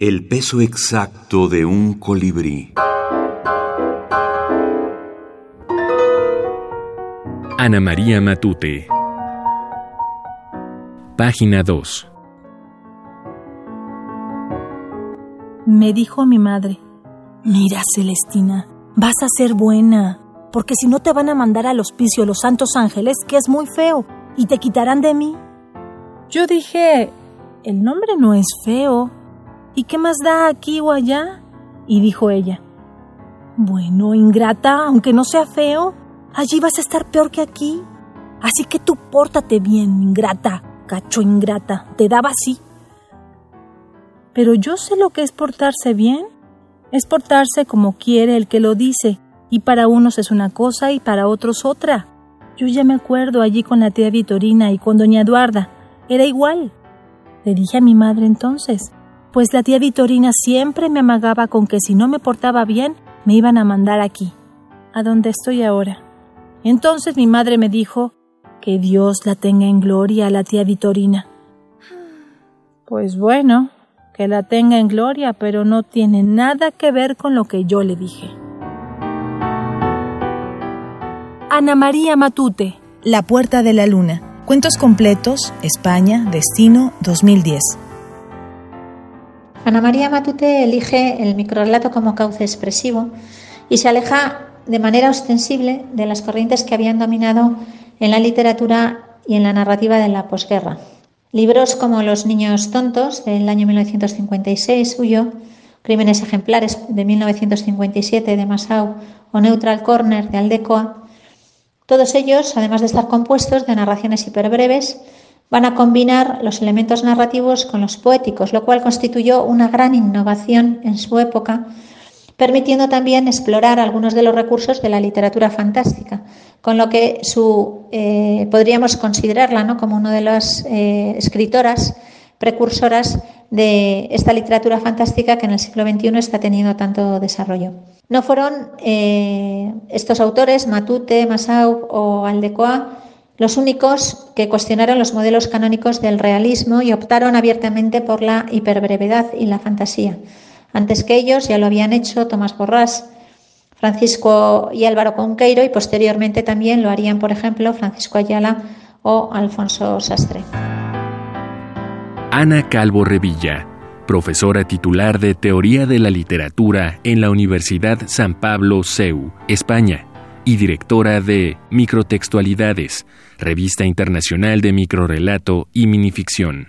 El peso exacto de un colibrí. Ana María Matute. Página 2. Me dijo mi madre, mira Celestina, vas a ser buena, porque si no te van a mandar al hospicio los santos ángeles, que es muy feo, y te quitarán de mí. Yo dije, el nombre no es feo, ¿y qué más da aquí o allá? Y dijo ella, bueno, ingrata, aunque no sea feo, allí vas a estar peor que aquí. Así que tú pórtate bien, ingrata, cacho ingrata, te daba así. Pero yo sé lo que es portarse bien. Es portarse como quiere el que lo dice, y para unos es una cosa y para otros otra. Yo ya me acuerdo allí con la tía Vitorina y con doña Eduarda. Era igual. Le dije a mi madre entonces, pues la tía Vitorina siempre me amagaba con que si no me portaba bien, me iban a mandar aquí, a donde estoy ahora. Entonces mi madre me dijo que Dios la tenga en gloria a la tía Vitorina. Pues bueno, que la tenga en gloria, pero no tiene nada que ver con lo que yo le dije. Ana María Matute, La Puerta de la Luna. Cuentos completos, España, Destino, 2010. Ana María Matute elige el microrelato como cauce expresivo y se aleja de manera ostensible de las corrientes que habían dominado en la literatura y en la narrativa de la posguerra. Libros como Los niños tontos del año 1956 suyo, Crímenes ejemplares de 1957 de Masao o Neutral Corner de Aldecoa, todos ellos, además de estar compuestos de narraciones hiperbreves, van a combinar los elementos narrativos con los poéticos, lo cual constituyó una gran innovación en su época permitiendo también explorar algunos de los recursos de la literatura fantástica, con lo que su, eh, podríamos considerarla ¿no? como una de las eh, escritoras precursoras de esta literatura fantástica que en el siglo XXI está teniendo tanto desarrollo. No fueron eh, estos autores, Matute, Masau o Aldecoa, los únicos que cuestionaron los modelos canónicos del realismo y optaron abiertamente por la hiperbrevedad y la fantasía. Antes que ellos ya lo habían hecho Tomás Borrás, Francisco y Álvaro Conqueiro y posteriormente también lo harían, por ejemplo, Francisco Ayala o Alfonso Sastre. Ana Calvo Revilla, profesora titular de Teoría de la Literatura en la Universidad San Pablo CEU, España, y directora de Microtextualidades, revista internacional de microrelato y minificción.